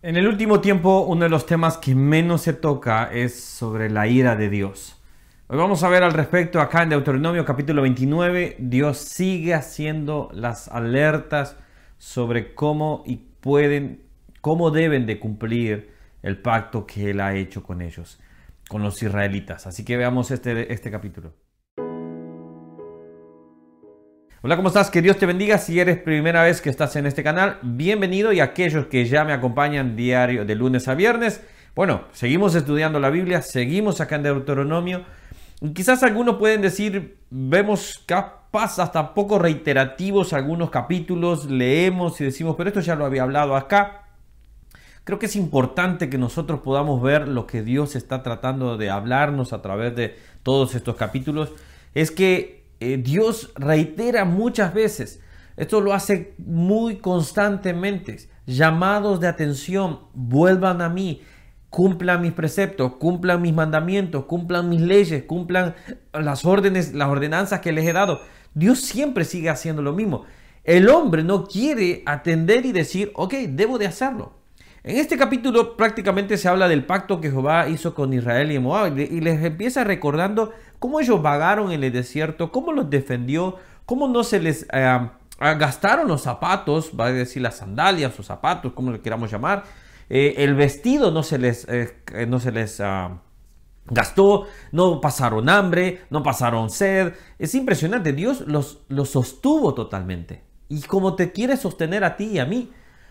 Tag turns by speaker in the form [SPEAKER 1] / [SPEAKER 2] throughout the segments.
[SPEAKER 1] En el último tiempo, uno de los temas que menos se toca es sobre la ira de Dios. Hoy vamos a ver al respecto acá en Deuteronomio capítulo 29. Dios sigue haciendo las alertas sobre cómo y pueden, cómo deben de cumplir el pacto que Él ha hecho con ellos, con los israelitas. Así que veamos este, este capítulo. Hola, ¿cómo estás? Que Dios te bendiga. Si eres primera vez que estás en este canal, bienvenido y aquellos que ya me acompañan diario de lunes a viernes. Bueno, seguimos estudiando la Biblia, seguimos acá en Deuteronomio. quizás algunos pueden decir, vemos capaz hasta poco reiterativos algunos capítulos, leemos y decimos, pero esto ya lo había hablado acá. Creo que es importante que nosotros podamos ver lo que Dios está tratando de hablarnos a través de todos estos capítulos. Es que eh, Dios reitera muchas veces, esto lo hace muy constantemente, llamados de atención, vuelvan a mí, cumplan mis preceptos, cumplan mis mandamientos, cumplan mis leyes, cumplan las órdenes, las ordenanzas que les he dado. Dios siempre sigue haciendo lo mismo. El hombre no quiere atender y decir, ok, debo de hacerlo. En este capítulo prácticamente se habla del pacto que Jehová hizo con Israel y Moab y les empieza recordando cómo ellos vagaron en el desierto, cómo los defendió, cómo no se les eh, gastaron los zapatos, va a decir las sandalias o zapatos, como le queramos llamar, eh, el vestido no se les, eh, no se les ah, gastó, no pasaron hambre, no pasaron sed. Es impresionante, Dios los, los sostuvo totalmente. Y como te quiere sostener a ti y a mí,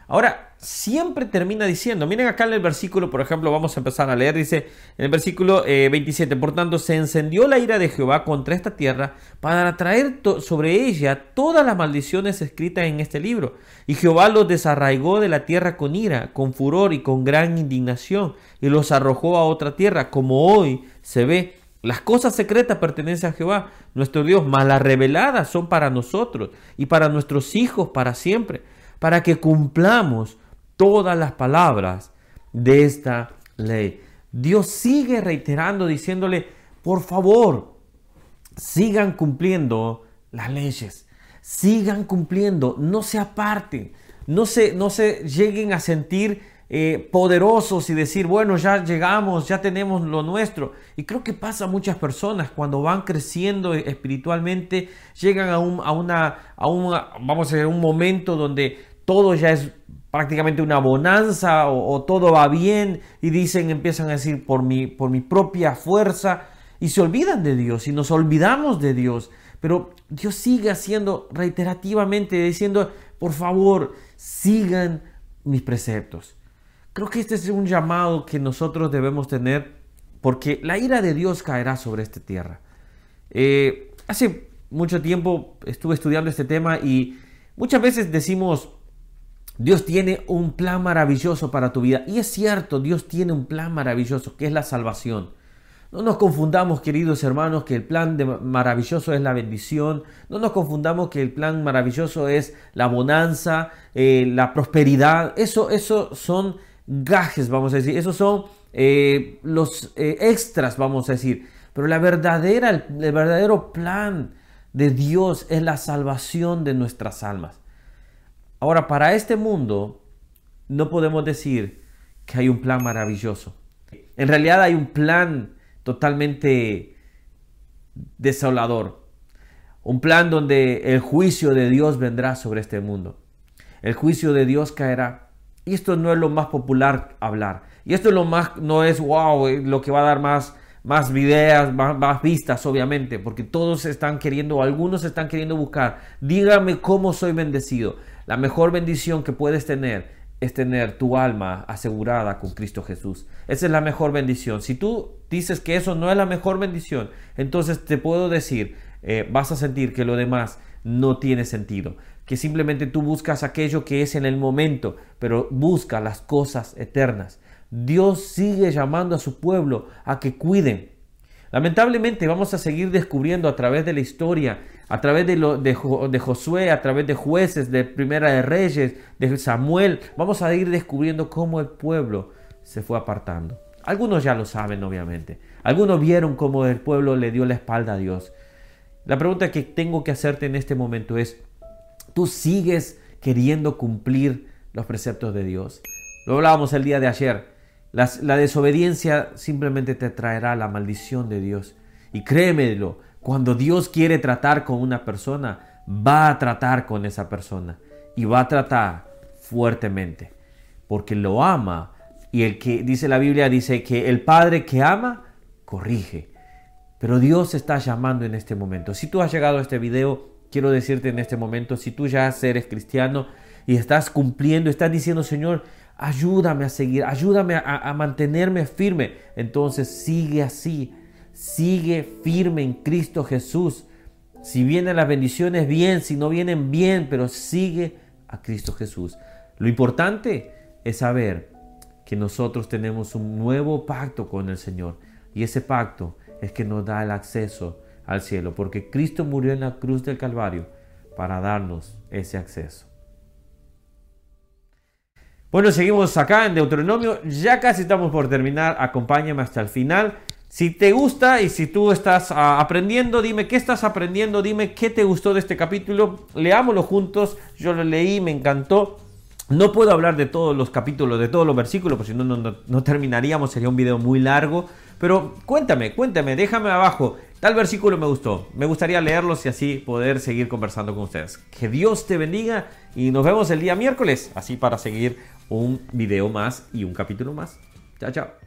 [SPEAKER 1] Ahora, siempre termina diciendo, miren acá en el versículo, por ejemplo, vamos a empezar a leer, dice en el versículo 27, eh, por tanto, se encendió la ira de Jehová contra esta tierra para traer sobre ella todas las maldiciones escritas en este libro. Y Jehová los desarraigó de la tierra con ira, con furor y con gran indignación, y los arrojó a otra tierra, como hoy se ve. Las cosas secretas pertenecen a Jehová, nuestro Dios, mas las reveladas son para nosotros y para nuestros hijos para siempre para que cumplamos todas las palabras de esta ley. Dios sigue reiterando, diciéndole, por favor, sigan cumpliendo las leyes, sigan cumpliendo, no se aparten, no se, no se lleguen a sentir eh, poderosos y decir, bueno, ya llegamos, ya tenemos lo nuestro. Y creo que pasa a muchas personas cuando van creciendo espiritualmente, llegan a un, a una, a vamos a decir, un momento donde todo ya es prácticamente una bonanza o, todo va bien y dicen, empiezan a decir por mi, por mi propia fuerza y se olvidan de Dios y nos olvidamos de Dios. Pero Dios sigue haciendo reiterativamente, diciendo, por favor, sigan mis preceptos. Creo que este es un llamado que nosotros debemos tener porque la ira de Dios caerá sobre esta tierra. Eh, hace mucho tiempo estuve estudiando este tema y muchas veces decimos, Dios tiene un plan maravilloso para tu vida. Y es cierto, Dios tiene un plan maravilloso, que es la salvación. No nos confundamos, queridos hermanos, que el plan maravilloso es la bendición. No nos confundamos que el plan maravilloso es la bonanza, eh, la prosperidad. Eso, eso son gajes, vamos a decir. Esos son eh, los eh, extras, vamos a decir. Pero la verdadera, el verdadero plan de Dios es la salvación de nuestras almas. Ahora, para este mundo no podemos decir que hay un plan maravilloso. En realidad hay un plan totalmente desolador. Un plan donde el juicio de Dios vendrá sobre este mundo. El juicio de Dios caerá. Y esto no es lo más popular hablar. Y esto es lo más, no es wow, lo que va a dar más, más videos, más, más, vistas, obviamente, porque todos están queriendo, algunos están queriendo buscar. Dígame cómo soy bendecido. La mejor bendición que puedes tener es tener tu alma asegurada con Cristo Jesús. Esa es la mejor bendición. Si tú dices que eso no es la mejor bendición, entonces te puedo decir, eh, vas a sentir que lo demás no tiene sentido. Que simplemente tú buscas aquello que es en el momento, pero busca las cosas eternas. Dios sigue llamando a su pueblo a que cuiden Lamentablemente vamos a seguir descubriendo a través de la historia, a través de, lo, de, Josué, a través de jueces, de Primera de Reyes, de Samuel, vamos a ir descubriendo cómo el pueblo se fue apartando. Algunos ya lo saben, obviamente. Algunos vieron cómo el pueblo le dio la espalda a Dios. La pregunta que tengo que hacerte en este momento es, ¿tú sigues queriendo cumplir los preceptos de Dios? Lo hablábamos el día de ayer. la desobediencia simplemente te traerá la maldición de Dios. Y créemelo, cuando Dios quiere tratar con una persona, va a tratar con esa persona. Y va a tratar fuertemente. Porque lo ama. Y el que dice la Biblia, dice que el Padre que ama, corrige. Pero Dios está llamando en este momento. Si tú has llegado a este video, quiero decirte en este momento, si tú ya eres cristiano y estás cumpliendo, estás diciendo, Señor, ayúdame a seguir, ayúdame a, mantenerme firme, entonces sigue así, sigue firme en Cristo Jesús. Si vienen las bendiciones, bien, si no vienen, bien, pero sigue a Cristo Jesús. Lo importante es saber que nosotros tenemos un nuevo pacto con el Señor y ese pacto es que nos da el acceso al cielo, porque Cristo murió en la cruz del Calvario para darnos ese acceso. Bueno, seguimos acá en Deuteronomio, ya casi estamos por terminar, acompáñame hasta el final. Si te gusta y si tú estás ah, aprendiendo, dime qué estás aprendiendo, dime qué te gustó de este capítulo, leámoslo juntos, yo lo leí, me encantó. No puedo hablar de todos los capítulos, de todos los versículos, porque si no, no, terminaríamos, sería un video muy largo. Pero cuéntame, cuéntame, déjame abajo. Tal versículo me gustó. Me gustaría leerlos y así poder seguir conversando con ustedes. Que Dios te bendiga y nos vemos el día miércoles, así para seguir un video más y un capítulo más. Chao, chao.